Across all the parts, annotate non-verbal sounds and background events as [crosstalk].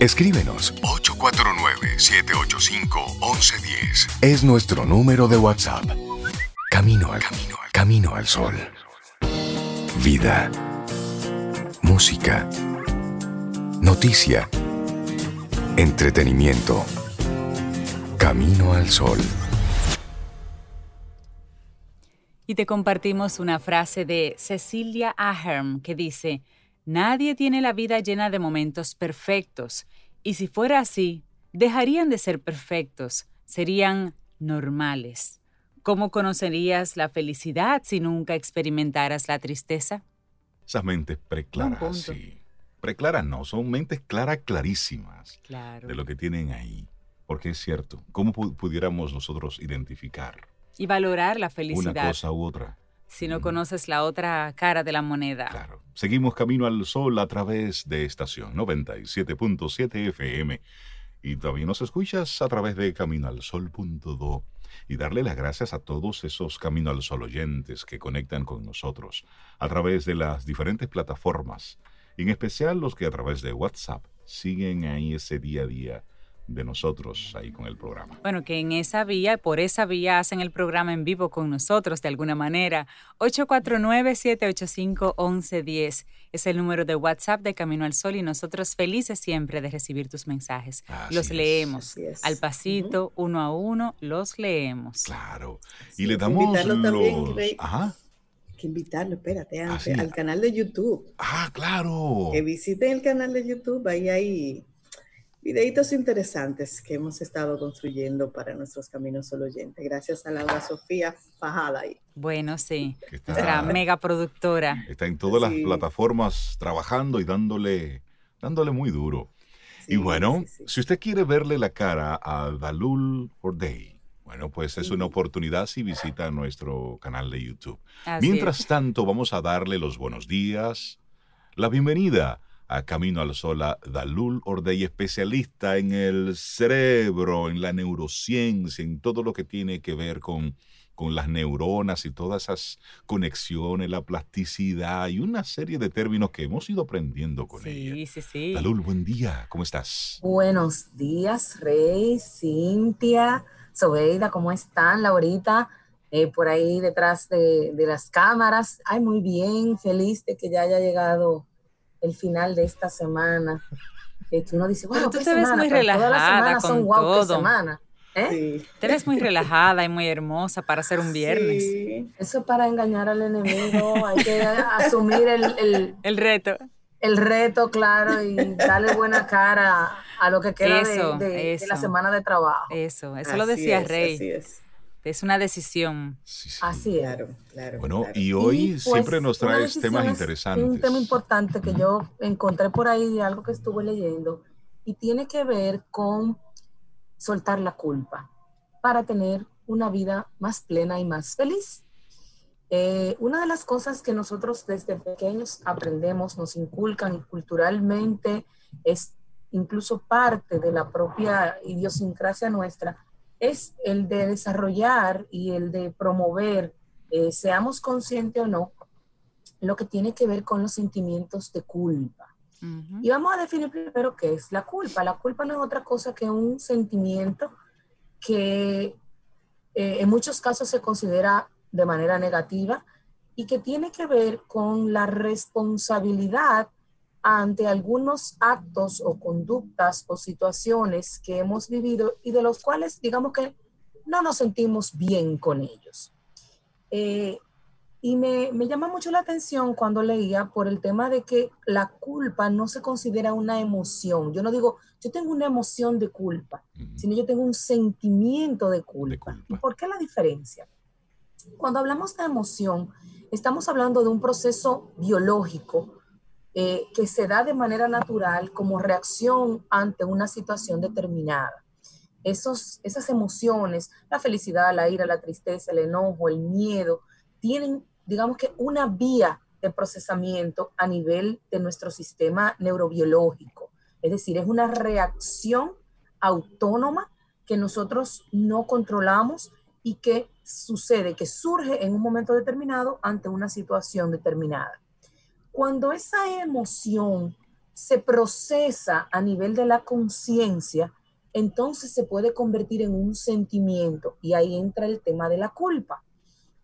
Escríbenos 849-785-1110. Es nuestro número de WhatsApp. Camino al camino, al camino al sol. Vida. Música. Noticia. Entretenimiento. Camino al sol. Y te compartimos una frase de Cecilia Ahern que dice, Nadie tiene la vida llena de momentos perfectos, y si fuera así, dejarían de ser perfectos, serían normales. ¿Cómo conocerías la felicidad si nunca experimentaras la tristeza? Esas mentes preclaras, sí. Preclaras no, son mentes claras, clarísimas claro. de lo que tienen ahí. Porque es cierto, ¿cómo pudiéramos nosotros identificar? Y valorar la felicidad. Una cosa u otra si no conoces la otra cara de la moneda. Claro. Seguimos camino al sol a través de estación 97.7 FM. Y también nos escuchas a través de caminoalsol.do. Y darle las gracias a todos esos Camino al Sol oyentes que conectan con nosotros a través de las diferentes plataformas. En especial los que a través de WhatsApp siguen ahí ese día a día de nosotros ahí con el programa. Bueno, que en esa vía, por esa vía hacen el programa en vivo con nosotros de alguna manera. 849-785-1110 es el número de WhatsApp de Camino al Sol y nosotros felices siempre de recibir tus mensajes. los leemos al pasito, uno a uno, los leemos. Claro. Y le damos los... Ajá que invitarlo, espérate, ah, al canal de YouTube. Ah, claro. Que visiten el canal de YouTube, ahí hay videitos interesantes que hemos estado construyendo para nuestros caminos solo oyentes. Gracias a Laura Sofía Fajada ahí. Bueno, sí, nuestra [laughs] mega productora. Está en todas las plataformas trabajando y dándole, dándole muy duro. y bueno, si usted quiere verle la cara a Dalul Day, bueno, pues es una oportunidad si visita nuestro canal de YouTube. Mientras tanto, vamos a darle los buenos días, la bienvenida a Camino al Sol a Dalul Ordey, especialista en el cerebro, en la neurociencia, en todo lo que tiene que ver con, con las neuronas y todas esas conexiones, la plasticidad y una serie de términos que hemos ido aprendiendo con ella. Sí, sí, sí. Dalul, buen día, ¿cómo estás? Buenos días, Rey, Cintia, Sobeida, ¿cómo están? Laurita, eh, por ahí detrás de, de las cámaras. Ay, muy bien, feliz de que ya haya llegado el final de esta semana. que uno dice, bueno, tú te ves muy relajada con wow, todo. semana. ¿Eh? Te ves muy relajada y muy hermosa para ser un viernes. Eso es para engañar al enemigo. Hay que asumir el, el, reto. El reto, claro, y darle buena cara a lo que queda de, la semana de trabajo. Eso, eso lo decía Rey. Así es. Es una decisión. Así es. Claro, claro. Bueno, y hoy pues, siempre nos traes temas interesantes. Un tema importante que yo encontré por ahí de algo que estuve leyendo y tiene que ver con soltar la culpa para tener una vida más plena y más feliz. Eh, una de las cosas que nosotros desde pequeños aprendemos, nos inculcan y culturalmente es incluso parte de la propia idiosincrasia nuestra, es el de desarrollar y el de promover, eh, seamos conscientes o no, lo que tiene que ver con los sentimientos de culpa. Y vamos a definir primero qué es la culpa. La culpa no es otra cosa que un sentimiento que eh, en muchos casos se considera de manera negativa y que tiene que ver con la responsabilidad ante algunos actos o conductas o situaciones que hemos vivido y de los cuales digamos que no nos sentimos bien con ellos. Eh, y me, me, llama mucho la atención cuando leía por el tema de que la culpa no se considera una emoción. Yo no digo, yo tengo una emoción de culpa, sino yo tengo un sentimiento de culpa. de culpa. ¿Y por qué la diferencia? Cuando hablamos de emoción, estamos hablando de un proceso biológico eh, que se da de manera natural como reacción ante una situación determinada. Esos, esas emociones, la felicidad, la ira, la tristeza, el enojo, el miedo, tienen, digamos que, una vía de procesamiento a nivel de nuestro sistema neurobiológico. Es decir, es una reacción autónoma que nosotros no controlamos y que sucede, que surge en un momento determinado ante una situación determinada. Cuando esa emoción se procesa a nivel de la conciencia, entonces se puede convertir en un sentimiento y ahí entra el tema de la culpa.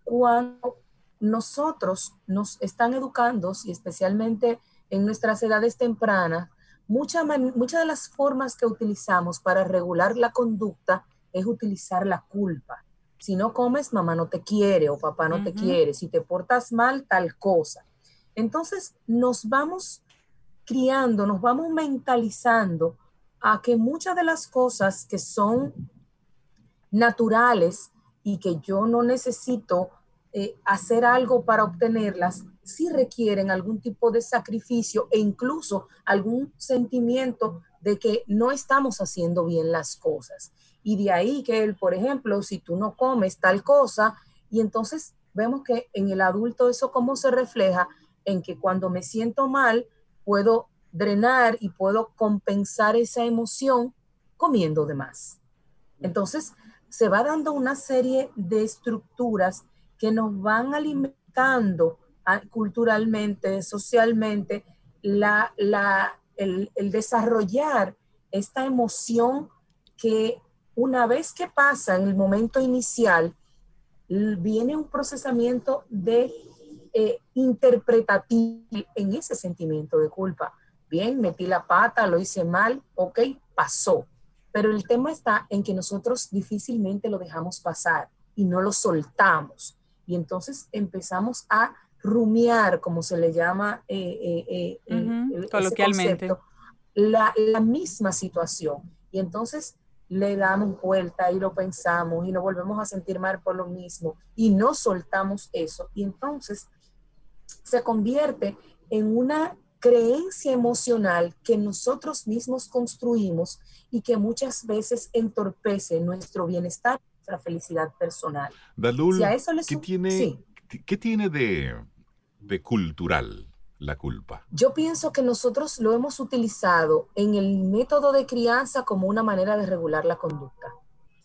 Cuando nosotros nos están educando, y especialmente en nuestras edades tempranas, muchas de las formas que utilizamos para regular la conducta es utilizar la culpa. Si no comes, mamá no te quiere o papá no te quiere. Si te portas mal, tal cosa. Entonces nos vamos criando, nos vamos mentalizando a que muchas de las cosas que son naturales y que yo no necesito eh, hacer algo para obtenerlas, sí requieren algún tipo de sacrificio e incluso algún sentimiento de que no estamos haciendo bien las cosas. Y de ahí que él, por ejemplo, si tú no comes tal cosa, y entonces vemos que en el adulto eso cómo se refleja en que cuando me siento mal, puedo drenar y puedo compensar esa emoción comiendo de más. Entonces, se va dando una serie de estructuras que nos van alimentando ah, culturalmente, socialmente, la, la, el, el desarrollar esta emoción que una vez que pasa en el momento inicial, viene un procesamiento de eh, interpretativo en ese sentimiento de culpa bien, metí la pata, lo hice mal, ok, pasó. Pero el tema está en que nosotros difícilmente lo dejamos pasar y no lo soltamos. Y entonces empezamos a rumiar, como se le llama eh, eh, eh, coloquialmente, la, la misma situación. Y entonces le damos vuelta y lo pensamos y nos volvemos a sentir mal por lo mismo y no soltamos eso. Y entonces se convierte en una creencia emocional que nosotros mismos construimos y que muchas veces entorpece nuestro bienestar, nuestra felicidad personal. Dalul, ¿qué, tiene, ¿qué tiene de, de cultural la culpa? Yo pienso que nosotros lo hemos utilizado en el método de crianza como una manera de regular la conducta.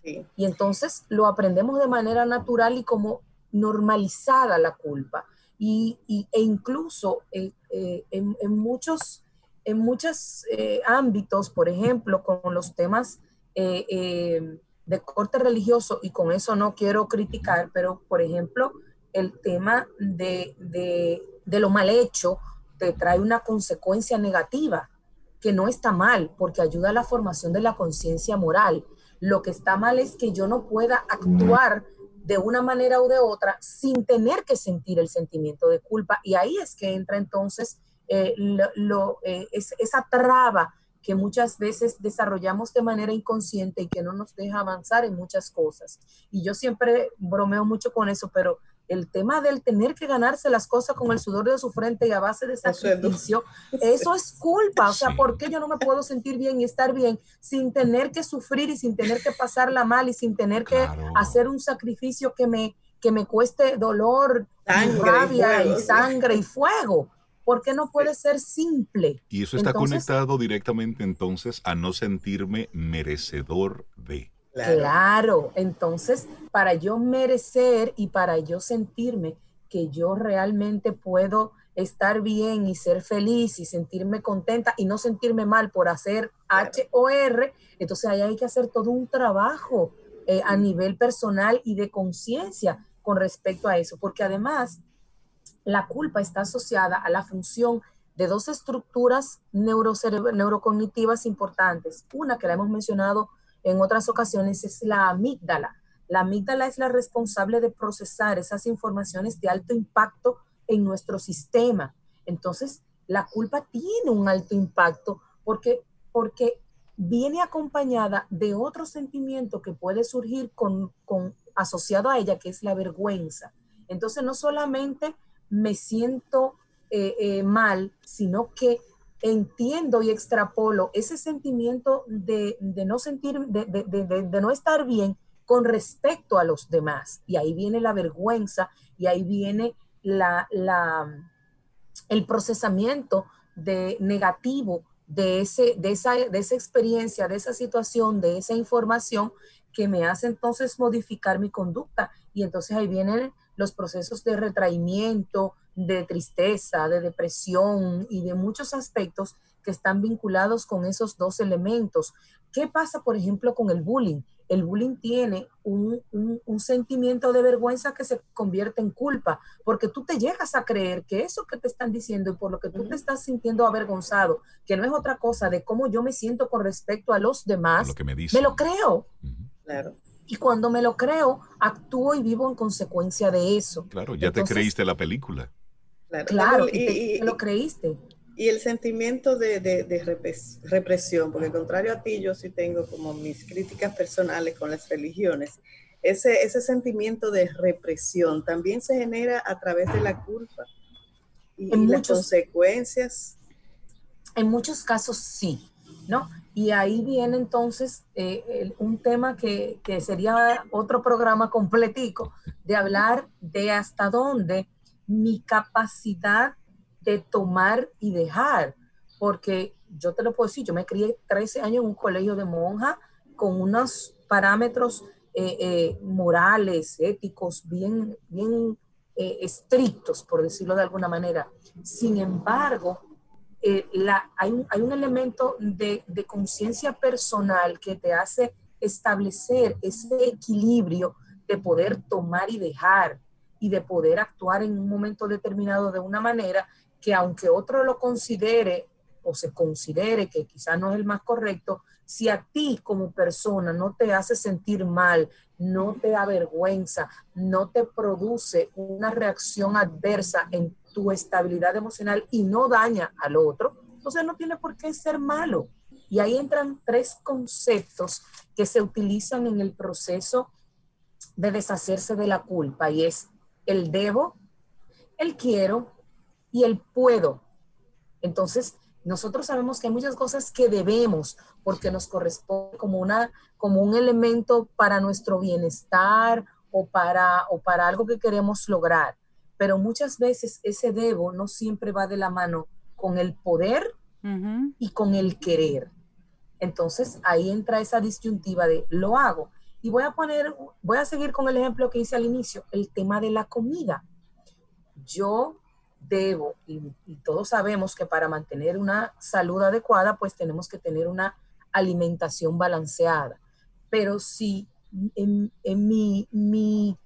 Y entonces lo aprendemos de manera natural y como normalizada la culpa y, e incluso eh, eh, en, muchos, en muchos eh, ámbitos, por ejemplo, con los temas de corte religioso, y con eso no quiero criticar, pero por ejemplo, el tema de, de lo mal hecho te trae una consecuencia negativa, que no está mal, porque ayuda a la formación de la conciencia moral. Lo que está mal es que yo no pueda actuar de una manera u de otra sin tener que sentir el sentimiento de culpa. Y ahí es que entra entonces eh, lo, eh, esa traba que muchas veces desarrollamos de manera inconsciente y que no nos deja avanzar en muchas cosas. Y yo siempre bromeo mucho con eso, pero el tema del tener que ganarse las cosas con el sudor de su frente y a base de sacrificio, eso es culpa. O sea, ¿por qué yo no me puedo sentir bien y estar bien sin tener que sufrir y sin tener que pasarla mal y sin tener que hacer un sacrificio que me, que me cueste dolor, rabia y, sangre y fuego? ¿Por qué no puede ser simple? Y eso está conectado directamente entonces a no sentirme merecedor de. Claro. entonces para yo merecer y para yo sentirme que yo realmente puedo estar bien y ser feliz y sentirme contenta y no sentirme mal por hacer H o R, entonces ahí hay que hacer todo un trabajo eh, a nivel personal y de conciencia con respecto a eso, porque además la culpa está asociada a la función de dos estructuras neurocognitivas importantes. Una que la hemos mencionado en otras ocasiones es la amígdala. La amígdala es la responsable de procesar esas informaciones de alto impacto en nuestro sistema. Entonces, la culpa tiene un alto impacto porque, porque viene acompañada de otro sentimiento que puede surgir con, con, asociado a ella, que es la vergüenza. Entonces, no solamente me siento eh, eh, mal, sino que entiendo y extrapolo ese sentimiento de, no sentir, de, no estar bien con respecto a los demás. Y ahí viene la vergüenza y ahí viene la, el procesamiento de negativo de, ese, de, esa, de esa experiencia, de esa situación, de esa información que me hace entonces modificar mi conducta. Y entonces ahí viene los procesos de retraimiento, de tristeza, de depresión y de muchos aspectos que están vinculados con esos dos elementos. ¿Qué pasa, por ejemplo, con el bullying? El bullying tiene un, sentimiento de vergüenza que se convierte en culpa, porque tú te llegas a creer que eso que te están diciendo y por lo que tú te estás sintiendo avergonzado, que no es otra cosa de cómo yo me siento con respecto a los demás, me, me, lo creo. Claro. Y cuando me lo creo, actúo y vivo en consecuencia de eso. Claro, ya te creíste la película. Claro, y, te, lo creíste. Y el sentimiento de, represión, porque contrario a ti, yo sí tengo como mis críticas personales con las religiones. Ese, ese sentimiento de represión también se genera a través de la culpa y, las consecuencias. En muchos casos sí, ¿no? Y ahí viene entonces eh, un tema que, sería otro programa completico, de hablar de hasta dónde mi capacidad de tomar y dejar, porque yo te lo puedo decir, yo me crié 13 años en un colegio de monja con unos parámetros eh, eh, morales, éticos, bien, bien estrictos, por decirlo de alguna manera. Sin embargo, eh, la, hay, un, hay, un, elemento de, de conciencia personal que te hace establecer ese equilibrio de poder tomar y dejar y de poder actuar en un momento determinado de una manera que aunque otro lo considere o se considere que quizás no es el más correcto, si a ti como persona no te hace sentir mal, no te avergüenza, no te produce una reacción adversa en tu estabilidad emocional y no daña al otro, entonces no tiene por qué ser malo. Y ahí entran tres conceptos que se utilizan en el proceso de deshacerse de la culpa y es el debo, el quiero y el puedo. Entonces, nosotros sabemos que hay muchas cosas que debemos porque nos corresponde como, una, como un elemento para nuestro bienestar o para, o para algo que queremos lograr pero muchas veces ese debo no siempre va de la mano con el poder y con el querer. Entonces ahí entra esa disyuntiva de lo hago. Y voy a poner, voy a seguir con el ejemplo que hice al inicio, el tema de la comida. Yo debo, y, todos sabemos que para mantener una salud adecuada, pues tenemos que tener una alimentación balanceada. Pero si en, en mi, mi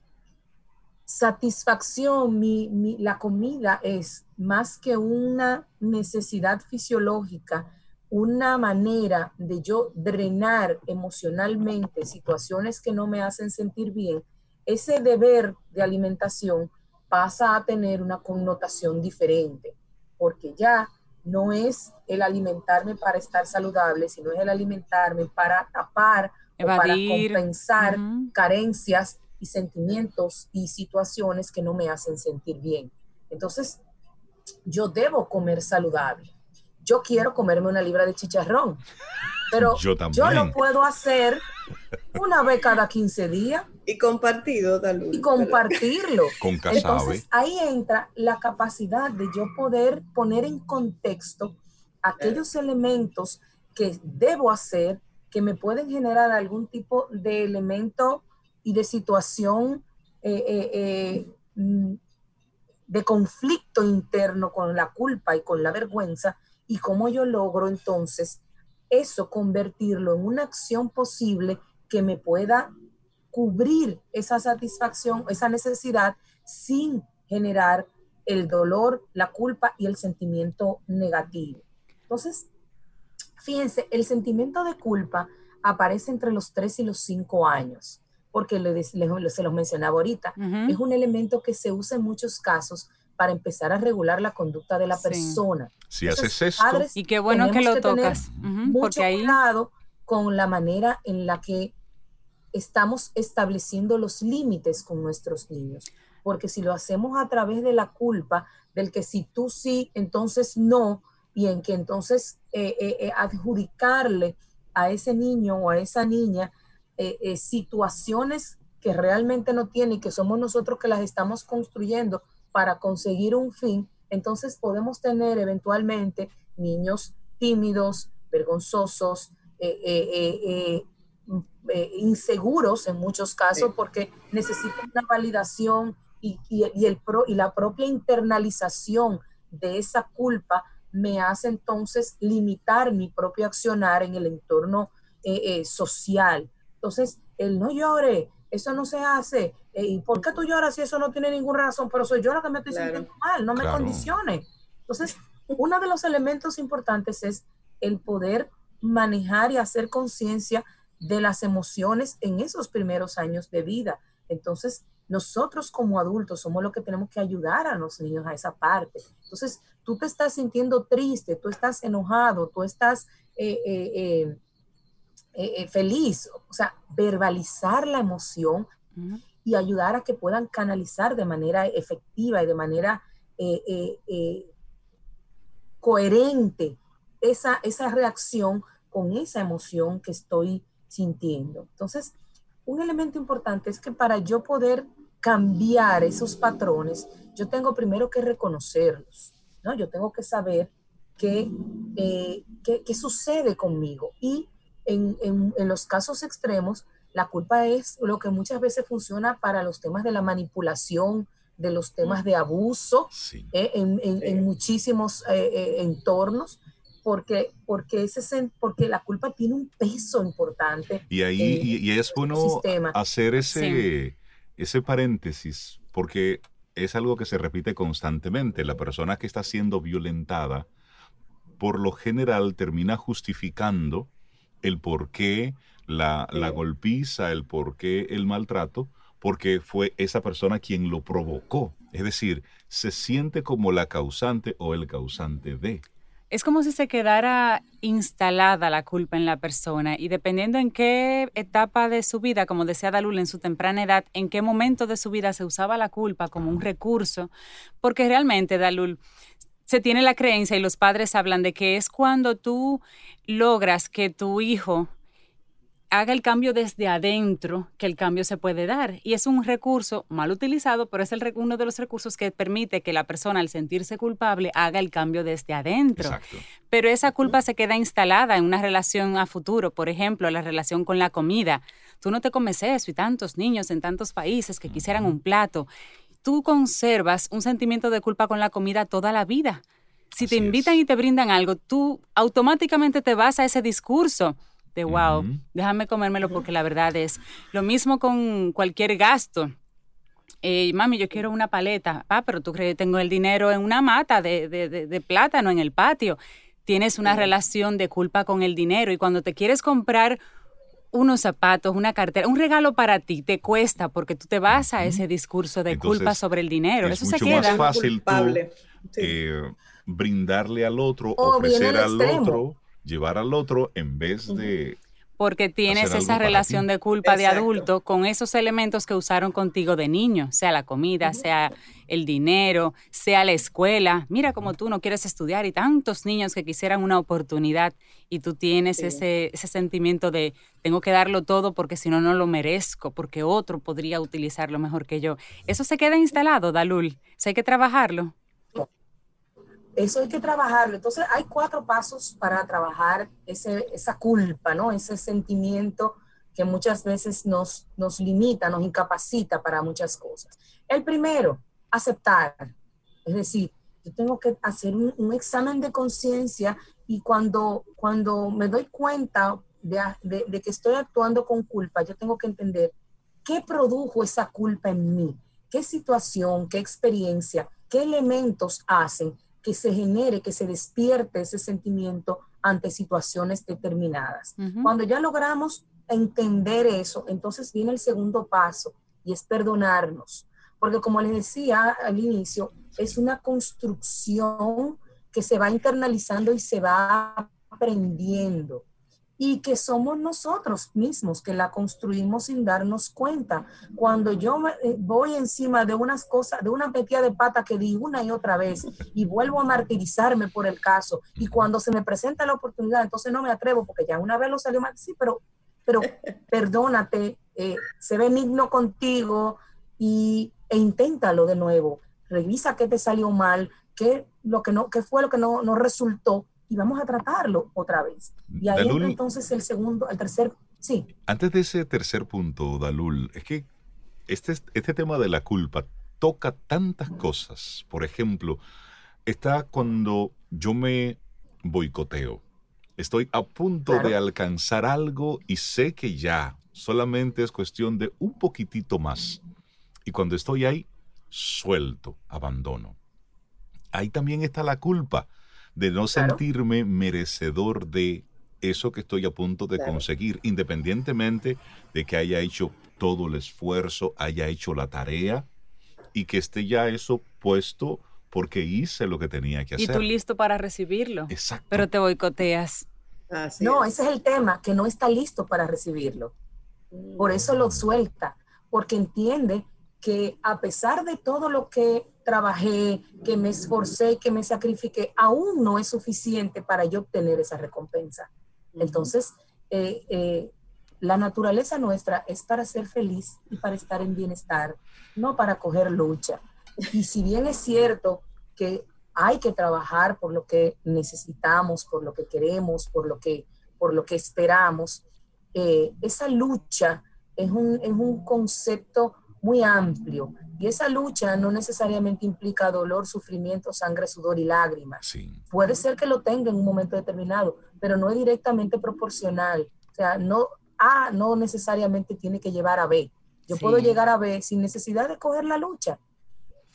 satisfacción, mi, la comida es más que una necesidad fisiológica, una manera de yo drenar emocionalmente situaciones que no me hacen sentir bien, ese deber de alimentación pasa a tener una connotación diferente, porque ya no es el alimentarme para estar saludable, sino es el alimentarme para tapar o para compensar carencias y sentimientos y situaciones que no me hacen sentir bien. Entonces, yo debo comer saludable. Yo quiero comerme una libra de chicharrón, pero [laughs] yo, lo puedo hacer una vez cada 15 días. Y compartido, tal Y compartirlo. [laughs] Con Entonces, ahí entra la capacidad de yo poder poner en contexto aquellos elementos que debo hacer que me pueden generar algún tipo de elemento y de situación eh, eh, eh, mm, de conflicto interno con la culpa y con la vergüenza y cómo yo logro entonces eso convertirlo en una acción posible que me pueda cubrir esa satisfacción, esa necesidad sin generar el dolor, la culpa y el sentimiento negativo. Entonces, fíjense, el sentimiento de culpa aparece entre los 3 y los 5 años porque se los mencionaba ahorita, es un elemento que se usa en muchos casos para empezar a regular la conducta de la persona. Si haces esto. Y qué bueno que lo tocas. mucho cuidado con la manera en la que estamos estableciendo los límites con nuestros niños. Porque si lo hacemos a través de la culpa, del que si tú sí, entonces no, y en que entonces eh, eh, eh, adjudicarle a ese niño o a esa niña eh, eh, situaciones que realmente no tiene y que somos nosotros que las estamos construyendo para conseguir un fin, entonces podemos tener eventualmente niños tímidos, vergonzosos, eh, inseguros en muchos casos porque necesitan una validación y, el pro, y la propia internalización de esa culpa me hace entonces limitar mi propio accionar en el entorno eh, eh, social. Entonces, el no llore, eso no se hace. Eh, ¿Y por qué tú lloras si eso no tiene ninguna razón? Pero soy yo la que me estoy sintiendo mal, no me condicione. Entonces, uno de los elementos importantes es el poder manejar y hacer conciencia de las emociones en esos primeros años de vida. Entonces, nosotros como adultos somos los que tenemos que ayudar a los niños a esa parte. Entonces, tú te estás sintiendo triste, tú estás enojado, tú estás eh, eh, eh, feliz, o sea, verbalizar la emoción y ayudar a que puedan canalizar de manera efectiva y de manera coherente esa, esa reacción con esa emoción que estoy sintiendo. Entonces, un elemento importante es que para yo poder cambiar esos patrones, yo tengo primero que reconocerlos, ¿no? Yo tengo que saber qué, eh, qué, sucede conmigo. Y en, en, los casos extremos, la culpa es lo que muchas veces funciona para los temas de la manipulación, de los temas de abuso eh, en, en, muchísimos eh, entornos porque, porque, ese, porque la culpa tiene un peso importante. Y ahí y, es bueno hacer ese, ese paréntesis, porque es algo que se repite constantemente. La persona que está siendo violentada, por lo general, termina justificando el por qué la, la golpiza, el por qué el maltrato, porque fue esa persona quien lo provocó. Es decir, se siente como la causante o el causante de. Es como si se quedara instalada la culpa en la persona y dependiendo en qué etapa de su vida, como decía Dalul en su temprana edad, en qué momento de su vida se usaba la culpa como un recurso, porque realmente Dalul se tiene la creencia y los padres hablan de que es cuando tú logras que tu hijo haga el cambio desde adentro, que el cambio se puede dar. Y es un recurso mal utilizado, pero es el, uno de los recursos que permite que la persona al sentirse culpable haga el cambio desde adentro. Pero esa culpa se queda instalada en una relación a futuro, por ejemplo, la relación con la comida. Tú no te comes eso y tantos niños en tantos países que quisieran un plato. Tú conservas un sentimiento de culpa con la comida toda la vida. Si te invitan y te brindan algo, tú automáticamente te vas a ese discurso de wow, déjame comérmelo porque la verdad es lo mismo con cualquier gasto. Eh, mami, yo quiero una paleta. Ah, pero tú crees que tengo el dinero en una mata de, de, plátano en el patio. Tienes una relación de culpa con el dinero y cuando te quieres comprar unos zapatos, una cartera, un regalo para ti, te cuesta porque tú te vas a ese discurso de culpa sobre el dinero. Es mucho más fácil eh, brindarle al otro, ofrecer al otro llevar al otro en vez de... Porque tienes esa relación de culpa de adulto con esos elementos que usaron contigo de niño, sea la comida, sea el dinero, sea la escuela. Mira como tú no quieres estudiar y tantos niños que quisieran una oportunidad y tú tienes ese, ese sentimiento de tengo que darlo todo porque si no, no lo merezco, porque otro podría utilizarlo mejor que yo. Eso se queda instalado, Dalul. Eso hay que trabajarlo. Eso hay que trabajarlo. Entonces hay cuatro pasos para trabajar ese, esa culpa, ¿no? Ese sentimiento que muchas veces nos, nos limita, nos incapacita para muchas cosas. El primero, aceptar. Es decir, yo tengo que hacer un, examen de conciencia y cuando, cuando me doy cuenta de, de, que estoy actuando con culpa, yo tengo que entender qué produjo esa culpa en mí, qué situación, qué experiencia, qué elementos hacen que se genere, que se despierte ese sentimiento ante situaciones determinadas. Cuando ya logramos entender eso, entonces viene el segundo paso y es perdonarnos. Porque como les decía al inicio, es una construcción que se va internalizando y se va aprendiendo y que somos nosotros mismos que la construimos sin darnos cuenta. Cuando yo eh, voy encima de unas cosas, de una metida de pata que di una y otra vez y vuelvo a martirizarme por el caso y cuando se me presenta la oportunidad, entonces no me atrevo porque ya una vez lo salió mal, sí, pero, pero perdónate, eh, se ve digno contigo y, e inténtalo de nuevo. Revisa qué te salió mal, qué, lo que no, qué fue lo que no, no resultó y vamos a tratarlo otra vez. Y ahí entonces el segundo, el tercer, sí. Antes de ese tercer punto, Dalul, es que este, este tema de la culpa toca tantas cosas. Por ejemplo, está cuando yo me boicoteo. Estoy a punto de alcanzar algo y sé que ya solamente es cuestión de un poquitito más. Y cuando estoy ahí, suelto, abandono. Ahí también está la culpa de no sentirme merecedor de eso que estoy a punto de conseguir, independientemente de que haya hecho todo el esfuerzo, haya hecho la tarea y que esté ya eso puesto porque hice lo que tenía que hacer. Y tú listo para recibirlo. Exacto. Pero te boicoteas. no, ese es el tema, que no está listo para recibirlo. Por eso lo suelta, porque entiende que a pesar de todo lo que trabajé, que me esforcé, que me sacrifiqué, aún no es suficiente para yo obtener esa recompensa. Entonces, eh, eh, la naturaleza nuestra es para ser feliz y para estar en bienestar, no para coger lucha. Y si bien es cierto que hay que trabajar por lo que necesitamos, por lo que queremos, por lo que, por lo que esperamos, eh, esa lucha es un, es un concepto muy amplio y esa lucha no necesariamente implica dolor, sufrimiento, sangre, sudor y lágrimas. Puede ser que lo tenga en un momento determinado, pero no es directamente proporcional. O sea, no, A no necesariamente tiene que llevar a B. Yo puedo llegar a B sin necesidad de coger la lucha,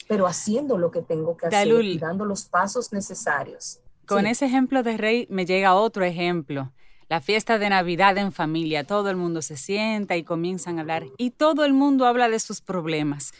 pero haciendo lo que tengo que hacer y dando los pasos necesarios. Con ese ejemplo de Rey me llega otro ejemplo la fiesta de Navidad en familia, todo el mundo se sienta y comienzan a hablar y todo el mundo habla de sus problemas.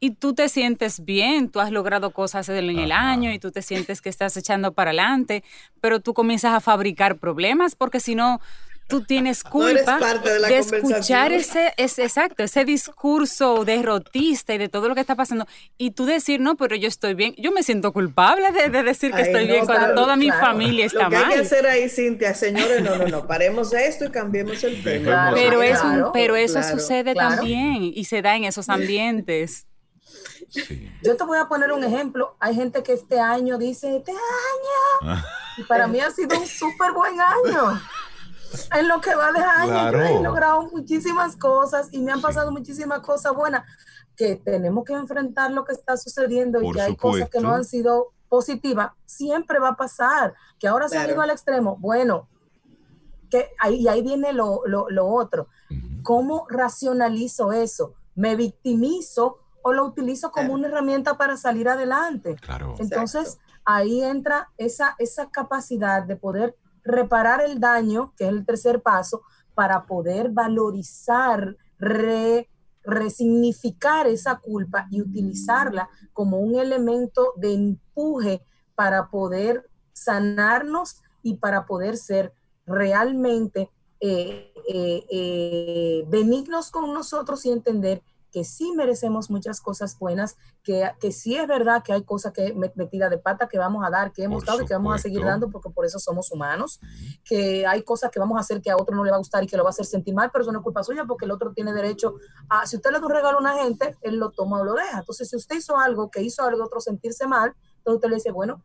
Y tú te sientes bien, tú has logrado cosas en el año y tú te sientes que estás echando para adelante, pero tú comienzas a fabricar problemas porque si no, tú tienes [laughs] culpa de, escuchar ese, ese, exacto, ese discurso derrotista y de todo lo que está pasando. Y tú decir, no, pero yo estoy bien. Yo me siento culpable de, decir que estoy bien cuando toda mi familia está mal. Lo que hay que hacer ahí, Cintia, señores, no, no, no, paremos esto y cambiemos el tema. Pero, pero eso sucede también y se da en esos ambientes. Yo te voy a poner un ejemplo. Hay gente que este año dice, este año. Ah. [laughs] Y para mí ha sido un súper buen año en lo que va de año. he logrado muchísimas cosas y me han pasado muchísimas cosas buenas que tenemos que enfrentar lo que está sucediendo y que hay cosas que no han sido positivas. Siempre va a pasar. Que ahora se ha ido al extremo. Bueno, que ahí, y ahí viene lo, otro. ¿Cómo racionalizo eso? ¿Me victimizo o lo utilizo como una herramienta para salir adelante? Entonces, ahí entra esa, esa capacidad de poder reparar el daño, que es el tercer paso, para poder valorizar, resignificar esa culpa y utilizarla como un elemento de empuje para poder sanarnos y para poder ser realmente eh, eh, eh, benignos con nosotros y entender que sí merecemos muchas cosas buenas, que, que sí es verdad que hay cosas que metida de pata que vamos a dar, que hemos dado y que vamos a seguir dando porque por eso somos humanos, que hay cosas que vamos a hacer que a otro no le va a gustar y que lo va a hacer sentir mal, pero eso no es culpa suya porque el otro tiene derecho a, si usted le da un regalo a una gente, él lo toma o lo deja. Entonces, si usted hizo algo que hizo algo otro sentirse mal, entonces usted le dice, bueno,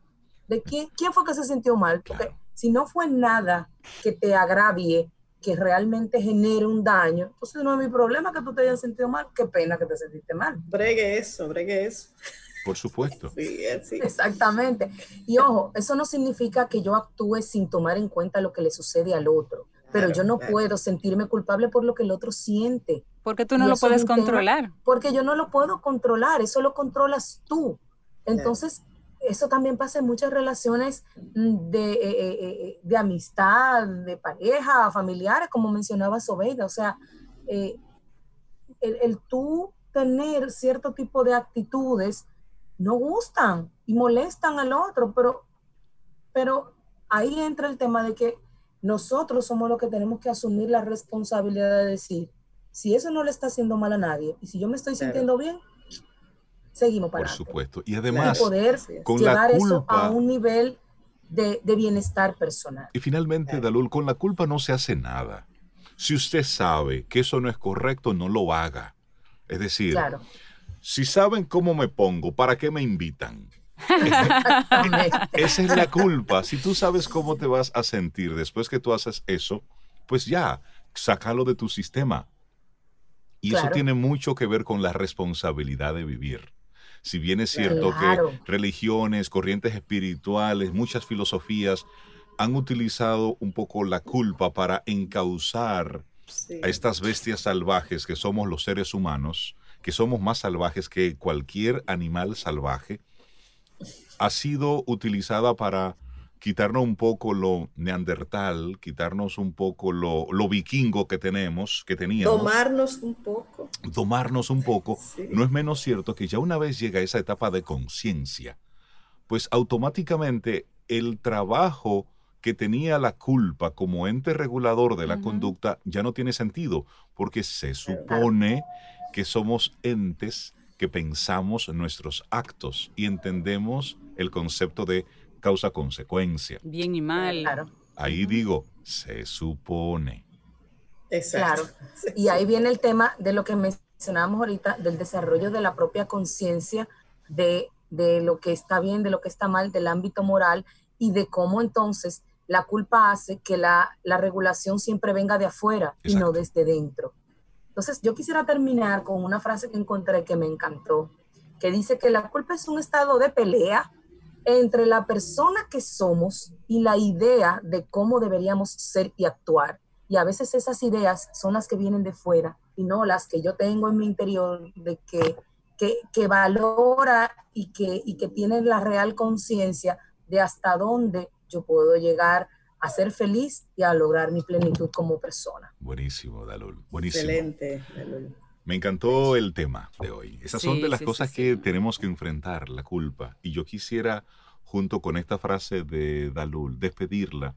¿de quién, quién fue que se sintió mal? Porque si no fue nada que te agravie, que realmente genere un daño, entonces no es mi problema que tú te hayas sentido mal, qué pena que te sentiste mal. Bregue eso, bregue eso. Por supuesto. Sí, sí. Exactamente. Y ojo, eso no significa que yo actúe sin tomar en cuenta lo que le sucede al otro, pero yo no puedo sentirme culpable por lo que el otro siente. Porque tú no lo puedes controlar. porque yo no lo puedo controlar, eso lo controlas tú. Entonces, eso también pasa en muchas relaciones mm, de, eh, eh, eh, de amistad, de pareja, familiares, como mencionaba Sobeida. O sea, el, el, tú tener cierto tipo de actitudes no gustan y molestan al otro, pero, pero ahí entra el tema de que nosotros somos los que tenemos que asumir la responsabilidad de decir, si eso no le está haciendo mal a nadie y si yo me estoy sintiendo bien, seguimos para Por supuesto. Y además, poder con llevar la culpa, eso a un nivel de, bienestar personal. Y finalmente, Dalul, con la culpa no se hace nada. Si usted sabe que eso no es correcto, no lo haga. Es decir, si saben cómo me pongo, ¿para qué me invitan? Esa es la culpa. Si tú sabes cómo te vas a sentir después que tú haces eso, pues ya, sácalo de tu sistema. Y eso tiene mucho que ver con la responsabilidad de vivir. Si bien es cierto que religiones, corrientes espirituales, muchas filosofías han utilizado un poco la culpa para encauzar a estas bestias salvajes que somos los seres humanos, que somos más salvajes que cualquier animal salvaje, ha sido utilizada para quitarnos un poco lo neandertal, quitarnos un poco lo, vikingo que tenemos, que teníamos. Domarnos un poco. Domarnos un poco. No es menos cierto que ya una vez llega esa etapa de conciencia, pues automáticamente el trabajo que tenía la culpa como ente regulador de la conducta ya no tiene sentido, porque se supone que somos entes que pensamos nuestros actos y entendemos el concepto de causa-consecuencia. Bien y mal. Claro. Ahí digo, se supone. Exacto. Claro. Y ahí viene el tema de lo que mencionábamos ahorita, del desarrollo de la propia conciencia, de, de lo que está bien, de lo que está mal, del ámbito moral y de cómo entonces la culpa hace que la, la regulación siempre venga de afuera y no desde dentro. Entonces, yo quisiera terminar con una frase que encontré que me encantó, que dice que la culpa es un estado de pelea entre la persona que somos y la idea de cómo deberíamos ser y actuar. Y a veces esas ideas son las que vienen de fuera y no las que yo tengo en mi interior de que, que, que valora y que, y que tiene la real conciencia de hasta dónde yo puedo llegar a ser feliz y a lograr mi plenitud como persona. Buenísimo, Dalul. Buenísimo. Excelente, Dalul. Me encantó el tema de hoy. Esas son de las cosas que tenemos que enfrentar, la culpa. Y yo quisiera, junto con esta frase de Dalul, despedirla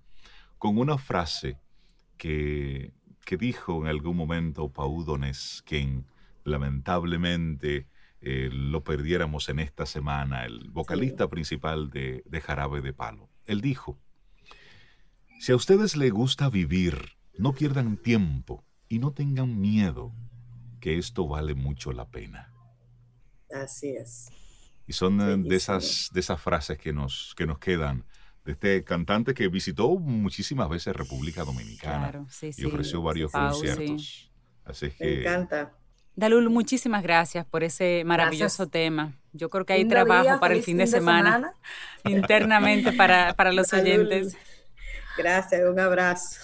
con una frase que, que dijo en algún momento Paudones, quien lamentablemente eh, lo perdiéramos en esta semana, el vocalista principal de, de Jarabe de Palo. Él dijo, si a ustedes les gusta vivir, no pierdan tiempo y no tengan miedo que esto vale mucho la pena. Así es. Y son eh, de esas, de esas frases que nos, que nos quedan de este cantante que visitó muchísimas veces República Dominicana y ofreció varios conciertos. Así que, Me encanta. Dalul, muchísimas gracias por ese maravilloso tema. Yo creo que hay trabajo para el fin de, semana, [laughs] internamente para, para los oyentes. Gracias, un abrazo.